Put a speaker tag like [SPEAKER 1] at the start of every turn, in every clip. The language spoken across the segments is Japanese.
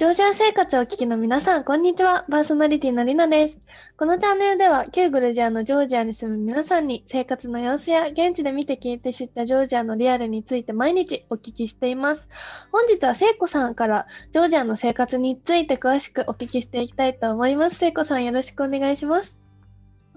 [SPEAKER 1] ジョージア生活をお聞きの皆さん、こんにちは。パーソナリティのりなです。このチャンネルでは、旧グルジアのジョージアに住む皆さんに、生活の様子や現地で見て聞いて知ったジョージアのリアルについて毎日お聞きしています。本日は聖子さんから、ジョージアの生活について詳しくお聞きしていきたいと思います。聖子さん、よろしくお願いします。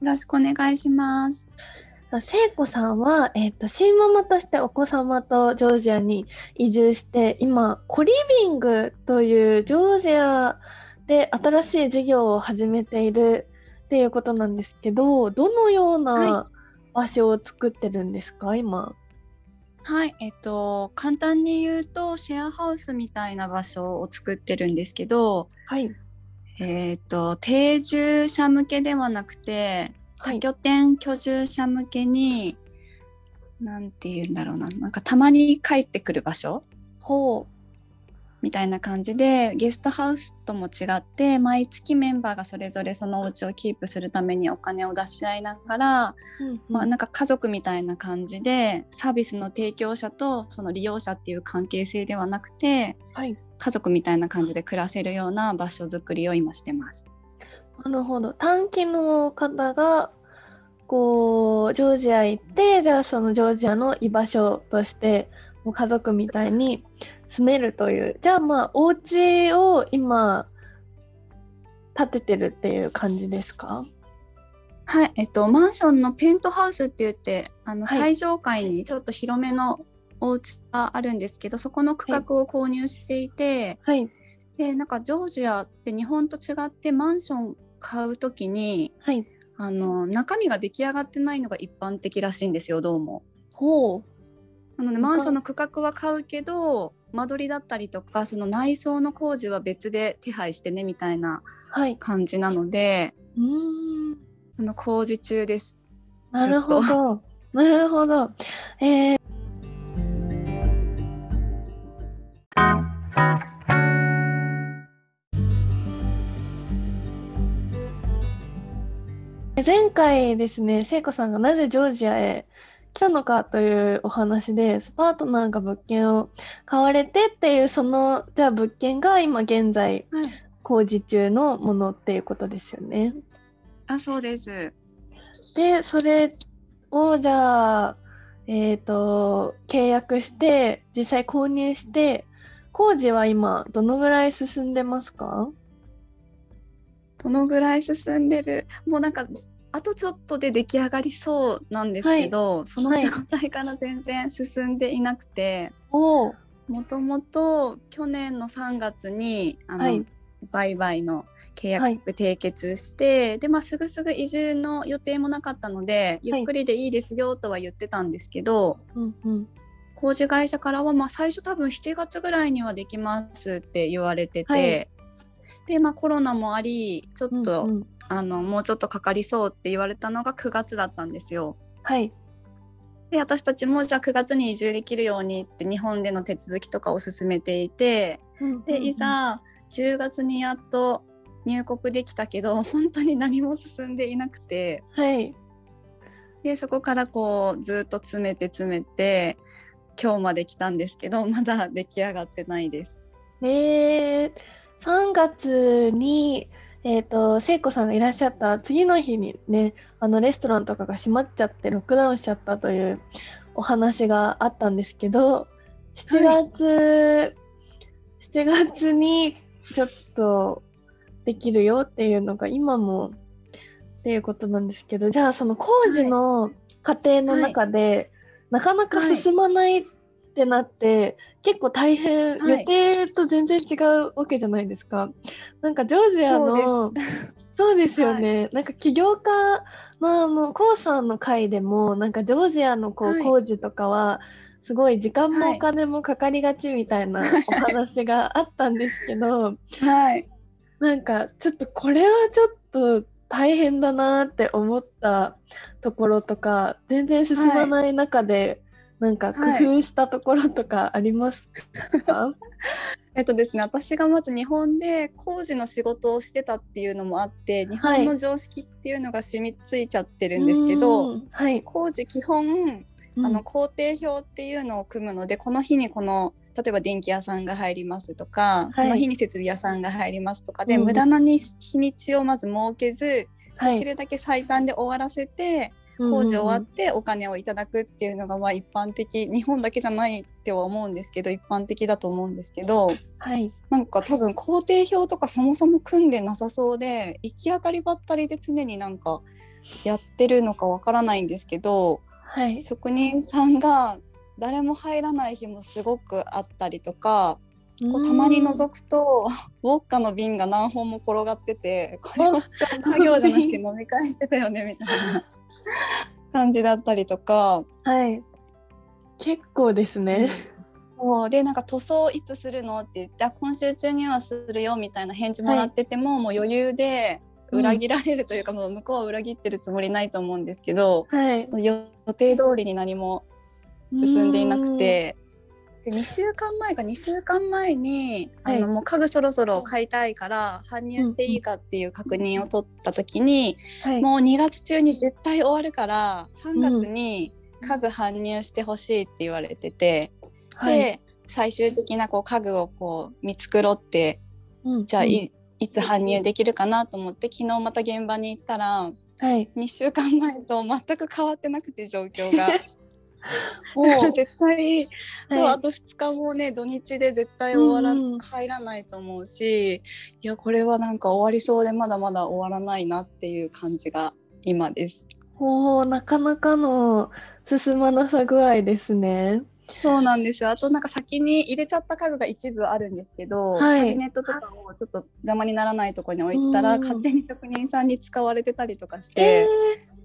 [SPEAKER 2] よろしくお願いします。
[SPEAKER 1] 聖子さんは、えっ、ー、と、新ママとしてお子様とジョージアに移住して、今、コリビングというジョージアで新しい事業を始めているっていうことなんですけど、どのような場所を作ってるんですか、はい、今？
[SPEAKER 2] はい、えっと、簡単に言うと、シェアハウスみたいな場所を作ってるんですけど、
[SPEAKER 1] はい。
[SPEAKER 2] えっと、定住者向けではなくて、多拠点居住者向けに、はい、て言うんだろうな。なんかたまに帰ってくる場所
[SPEAKER 1] ほう。
[SPEAKER 2] みたいな感じでゲストハウスとも違って毎月メンバーがそれぞれそのお家をキープするためにお金を出し合いながら、うんうん、まあ、なんか家族みたいな感じでサービスの提供者とその利用者っていう関係性ではなくて、
[SPEAKER 1] はい、
[SPEAKER 2] 家族みたいな感じで暮らせるような場所づくりを今してます。
[SPEAKER 1] なるほど。短期の方が、こう、ジョージア行って、じゃあそのジョージアの居場所として、もう家族みたいに住めるという。じゃあまあ、お家を今、建ててるっていう感じですか？
[SPEAKER 2] はい、えっと、マンションのペントハウスって言って、あの、はい、最上階にちょっと広めのお家があるんですけど、そこの区画を購入していて、
[SPEAKER 1] はい、
[SPEAKER 2] でなんかジョージアって日本と違ってマンション買う時に、
[SPEAKER 1] はい、
[SPEAKER 2] あの中身が出来上がってないのが一般的らしいんですよどうも。
[SPEAKER 1] ほう
[SPEAKER 2] なのでマンションの区画は買うけど間取りだったりとかその内装の工事は別で手配してねみたいな感じなので、
[SPEAKER 1] はい、うん
[SPEAKER 2] あの工事中です。
[SPEAKER 1] なるほど。なるほど。えー回ですね、聖子さんがなぜジョージアへ来たのかというお話で、パートナーが物件を買われてっていう、その、じゃあ物件が今現在、工事中のものっていうことですよね。
[SPEAKER 2] あ、そうです。
[SPEAKER 1] で、それをじゃあ、えっ、ー、と、契約して、実際購入して、工事は今、どのぐらい進んでますか？
[SPEAKER 2] どのぐらい進んでる？もうなんかあとちょっとで出来上がりそうなんですけど、はい、その状態から全然進んでいなくて、
[SPEAKER 1] も
[SPEAKER 2] ともと去年の3月にあの、はい、売買の契約締結して、はい、でまあすぐすぐ移住の予定もなかったので、ゆっくりでいいですよとは言ってたんですけど、
[SPEAKER 1] うんうん。
[SPEAKER 2] 工事会社からは、まあ、最初多分7月ぐらいにはできますって言われてて、はい、で、まあ、コロナもありちょっと、あのもうちょっとかかりそうって言われたのが9月だったんですよ。
[SPEAKER 1] はい
[SPEAKER 2] で私たちもじゃあ9月に移住できるようにって日本での手続きとかを進めていて、うんうんうん、でいざ10月にやっと入国できたけど本当に何も進んでいなくて、
[SPEAKER 1] はい、
[SPEAKER 2] でそこからこうずっと詰めて詰めて今日まで来たんですけどまだ出来上がってないです。
[SPEAKER 1] えー、3月にえっ、ー、と、聖子さんがいらっしゃった次の日にね、あのレストランとかが閉まっちゃってロックダウンしちゃったというお話があったんですけど、7月、はい、7月にちょっとできるよっていうのが今もっていうことなんですけど、じゃあその工事の過程の中で、はい、なかなか進まないってなって、結構大変、はい、予定と全然違うわけじゃないですか。なんかジョージアのそうです。よね、はい、なんか起業家のあのコウさんの会でもなんかジョージアのこう、工事とかはすごい時間もお金もかかりがちみたいなお話があったんですけど、
[SPEAKER 2] はい、
[SPEAKER 1] なんかちょっとこれはちょっと大変だなって思ったところとか全然進まない中で、なんか工夫したところとかありますか、はい、
[SPEAKER 2] えっとですね、私がまず日本で工事の仕事をしてたっていうのもあって日本の常識っていうのが染みついちゃってるんですけど、
[SPEAKER 1] はい、
[SPEAKER 2] 工事基本あの工程表っていうのを組むので、この日にこの例えば電気屋さんが入りますとか、
[SPEAKER 1] はい。
[SPEAKER 2] この日に設備屋さんが入りますとかで、
[SPEAKER 1] うん。
[SPEAKER 2] 無駄なに日にちをまず設けず、
[SPEAKER 1] はい。
[SPEAKER 2] できるだけ最短で終わらせて工事終わってお金をいただくっていうのがまあ一般的日本だけじゃないっては思うんですけど一般的だと思うんですけど
[SPEAKER 1] はい。
[SPEAKER 2] なんか多分工程表とかそもそも組んでなさそうで行き当たりばったりで常になんかやってるのかわからないんですけど
[SPEAKER 1] はい。
[SPEAKER 2] 職人さんが誰も入らない日もすごくあったりとかこうたまに覗くと ウォッカの瓶が何本も転がっててこれは作業じゃなくて飲み会してたよねみたいな感じだったりとか。
[SPEAKER 1] はい。結構ですね。
[SPEAKER 2] そうでなんか塗装いつするの？って言ってあ今週中にはするよみたいな返事もらってても、もう余裕で裏切られるというか、もう向こうは裏切ってるつもりないと思うんですけど
[SPEAKER 1] はい。
[SPEAKER 2] 予定通りに何も進んでいなくて。で2週間前か2週間前に、
[SPEAKER 1] はい
[SPEAKER 2] あのもう家具そろそろ買いたいから搬入していいかっていう確認を取った時に、
[SPEAKER 1] はい。
[SPEAKER 2] もう2月中に絶対終わるから3月に家具搬入してほしいって言われてて、
[SPEAKER 1] はい。
[SPEAKER 2] で最終的なこう家具をこう見繕って
[SPEAKER 1] うん
[SPEAKER 2] じゃあい,、いつ搬入できるかなと思って昨日また現場に行ったら
[SPEAKER 1] はい。
[SPEAKER 2] 2週間前と全く変わってなくて状況が。
[SPEAKER 1] お
[SPEAKER 2] だから絶対、そう
[SPEAKER 1] はい
[SPEAKER 2] あと2日もね土日で絶対終わら、
[SPEAKER 1] うん。うん
[SPEAKER 2] 入らないと思うしいやこれはなんか終わりそうでまだまだ終わらないなっていう感じが今です。
[SPEAKER 1] おーなかなかの進まなさ具合ですね。
[SPEAKER 2] そうなんですよ。あとなんか先に入れちゃった家具が一部あるんですけど、
[SPEAKER 1] はい。
[SPEAKER 2] キャビネットとかをちょっと邪魔にならないところに置いたら、
[SPEAKER 1] うん。
[SPEAKER 2] 勝手に職人さんに使われてたりとかし
[SPEAKER 1] え
[SPEAKER 2] て、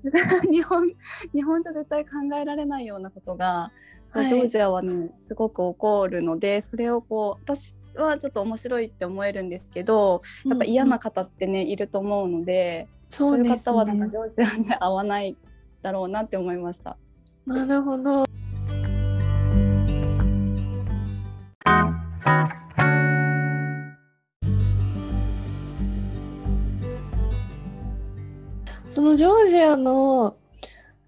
[SPEAKER 2] 日本日本じゃ絶対考えられないようなことが、
[SPEAKER 1] はい
[SPEAKER 2] ジョージアはねすごく起こるのでそれをこう私はちょっと面白いって思えるんですけど
[SPEAKER 1] ー
[SPEAKER 2] やっぱ嫌な
[SPEAKER 1] うん
[SPEAKER 2] 方ってねいると思うので、
[SPEAKER 1] そ
[SPEAKER 2] そういう方はなんか
[SPEAKER 1] ね
[SPEAKER 2] ジョージアに合わないだろうなって思いました。
[SPEAKER 1] なるほど。ジョージアの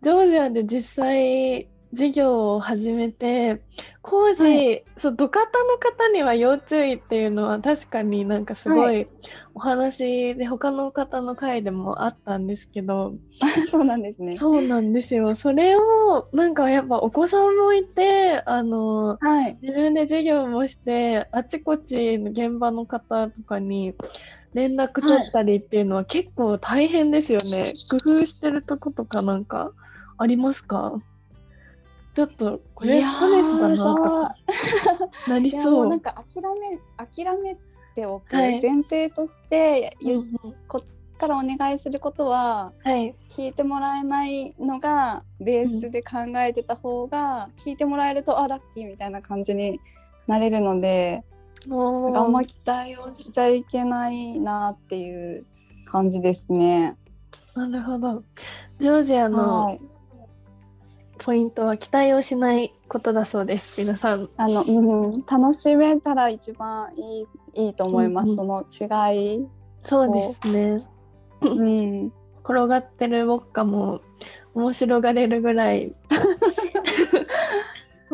[SPEAKER 1] ジョージアで実際事業を始めて工事、
[SPEAKER 2] は
[SPEAKER 1] そう土方の方には要注意っていうのは確かになんかすご
[SPEAKER 2] はい
[SPEAKER 1] お話で他の方の回でもあったんですけど、
[SPEAKER 2] そうなんですね。
[SPEAKER 1] そうなんですよ。それをなんかやっぱお子さんもいてあの
[SPEAKER 2] はい。
[SPEAKER 1] 自分で授業もしてあちこちの現場の方とかに連絡取ったりっていうのは結構大変ですよね。工夫してるとことかなんかありますか？ちょっとこれ
[SPEAKER 2] いや
[SPEAKER 1] ストレスだなとなりそう。
[SPEAKER 2] もうなんか諦め諦めておく
[SPEAKER 1] はい
[SPEAKER 2] 前提として
[SPEAKER 1] うんうん
[SPEAKER 2] こっちからお願いすることは
[SPEAKER 1] はい。
[SPEAKER 2] 聞いてもらえないのがベースで考えてた方が、聞いてもらえるとあラッキーみたいな感じになれるので
[SPEAKER 1] も
[SPEAKER 2] なんかあんま
[SPEAKER 1] う
[SPEAKER 2] 期待をしちゃいけないなっていう感じですね。
[SPEAKER 1] なるほど。ジョージアの
[SPEAKER 2] はい
[SPEAKER 1] ポイントは期待をしないことだそうです。皆さん。
[SPEAKER 2] あの、うん、楽しめたら一番いいいいと思います、
[SPEAKER 1] うん
[SPEAKER 2] その違い。
[SPEAKER 1] そうですね。
[SPEAKER 2] うん、
[SPEAKER 1] 転がってるウォッカも面白がれるぐらい。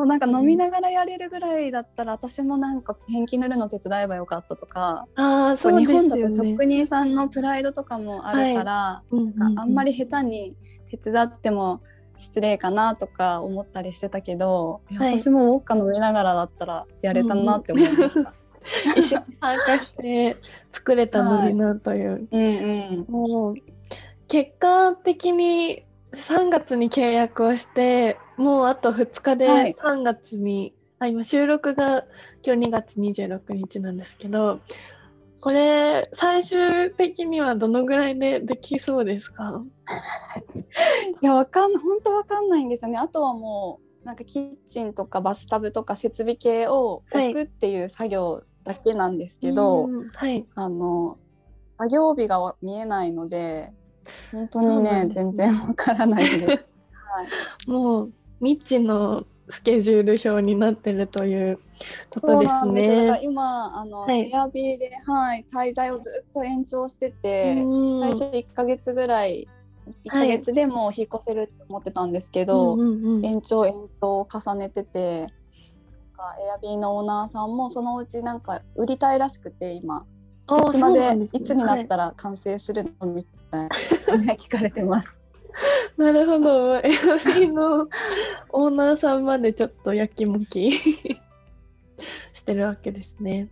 [SPEAKER 2] そうなんか飲みながらやれるぐらいだったら、私もなんかペンキ塗るの手伝えばよかったとか、
[SPEAKER 1] あそううですよ
[SPEAKER 2] 日本だと
[SPEAKER 1] ね。
[SPEAKER 2] 職人さんのプライドとかもあるから、
[SPEAKER 1] うんうんうん。
[SPEAKER 2] なんかあんまり下手に手伝っても失礼かなとか思ったりしてたけど、
[SPEAKER 1] はい。
[SPEAKER 2] 私もウォッカ飲みながらだったらやれたなって思いました。
[SPEAKER 1] 一緒に参加して作れたのになという。
[SPEAKER 2] うんうん。
[SPEAKER 1] もう結果的に3月に契約をしてもうあと2日
[SPEAKER 2] はい。
[SPEAKER 1] で3月に、あ今収録が今日2月26日なんですけどこれ最終的にはどのぐらいでできそうですか？
[SPEAKER 2] いやわかん本当わかんないんですよね。あとはもうなんかキッチンとかバスタブとか設備系を置くっていう作業だけなんですけど、
[SPEAKER 1] うんはい。
[SPEAKER 2] あの作業日がわ見えないので本当にね全然わからないです。はい、
[SPEAKER 1] もう未知のスケジュール表になってるということ
[SPEAKER 2] そう
[SPEAKER 1] です
[SPEAKER 2] なんです。今あの、
[SPEAKER 1] はい。
[SPEAKER 2] エアビーで、はい、滞在をずっと延長してて、
[SPEAKER 1] うん。
[SPEAKER 2] 最初1ヶ月ぐらい1ヶ月でもう引っ越せるって思ってたんですけど、
[SPEAKER 1] うんうんうん。
[SPEAKER 2] 延長延長を重ねててかエアビーのオーナーさんもそのうちなんか売りたいらしくて今いつまで、ね、いつになったら完成するのみたいな、ね、聞かれてます。
[SPEAKER 1] なるほどエアビーの オーナーさんまでちょっとやきもき してるわけですね。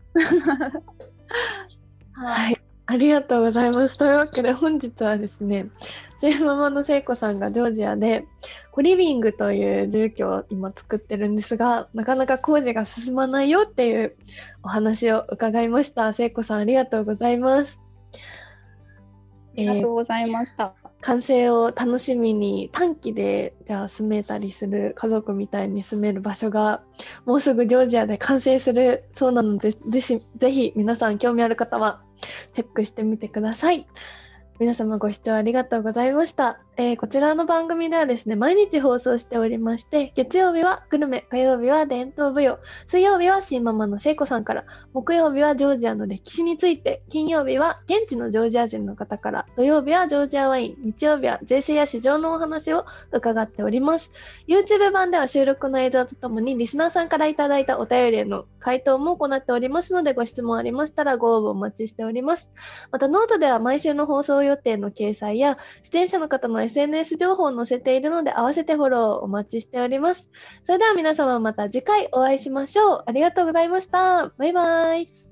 [SPEAKER 1] はい、ありがとうございます。というわけで本日はですね、チーママの聖子さんがジョージアでコリビングという住居を今作ってるんですが、なかなか工事が進まないよっていうお話を伺いました。聖子さんありがとうございます。
[SPEAKER 2] ありがとうございました。
[SPEAKER 1] えー、完成を楽しみに短期でじゃあ住めたりする家族みたいに住める場所がもうすぐジョージアで完成するそうなのでぜひぜひ皆さん興味ある方はチェックしてみてください。皆様ご視聴ありがとうございました。えー、こちらの番組ではですね、毎日放送しておりまして、月曜日はグルメ、火曜日は伝統舞踊、水曜日はシンママの聖子さんから、木曜日はジョージアの歴史について、金曜日は現地のジョージア人の方から、土曜日はジョージアワイン、日曜日は税制や市場のお話を伺っております。YouTube 版では収録の映像とともに、リスナーさんからいただいたお便りへの回答も行っておりますので、ご質問ありましたらご応募お待ちしております。また、ノートでは毎週の放送予定の掲載や、出演者の方の SNS 情報を載せているので、合わせてフォローお待ちしております。それでは皆様また次回お会いしましょう。ありがとうございました。バイバイ。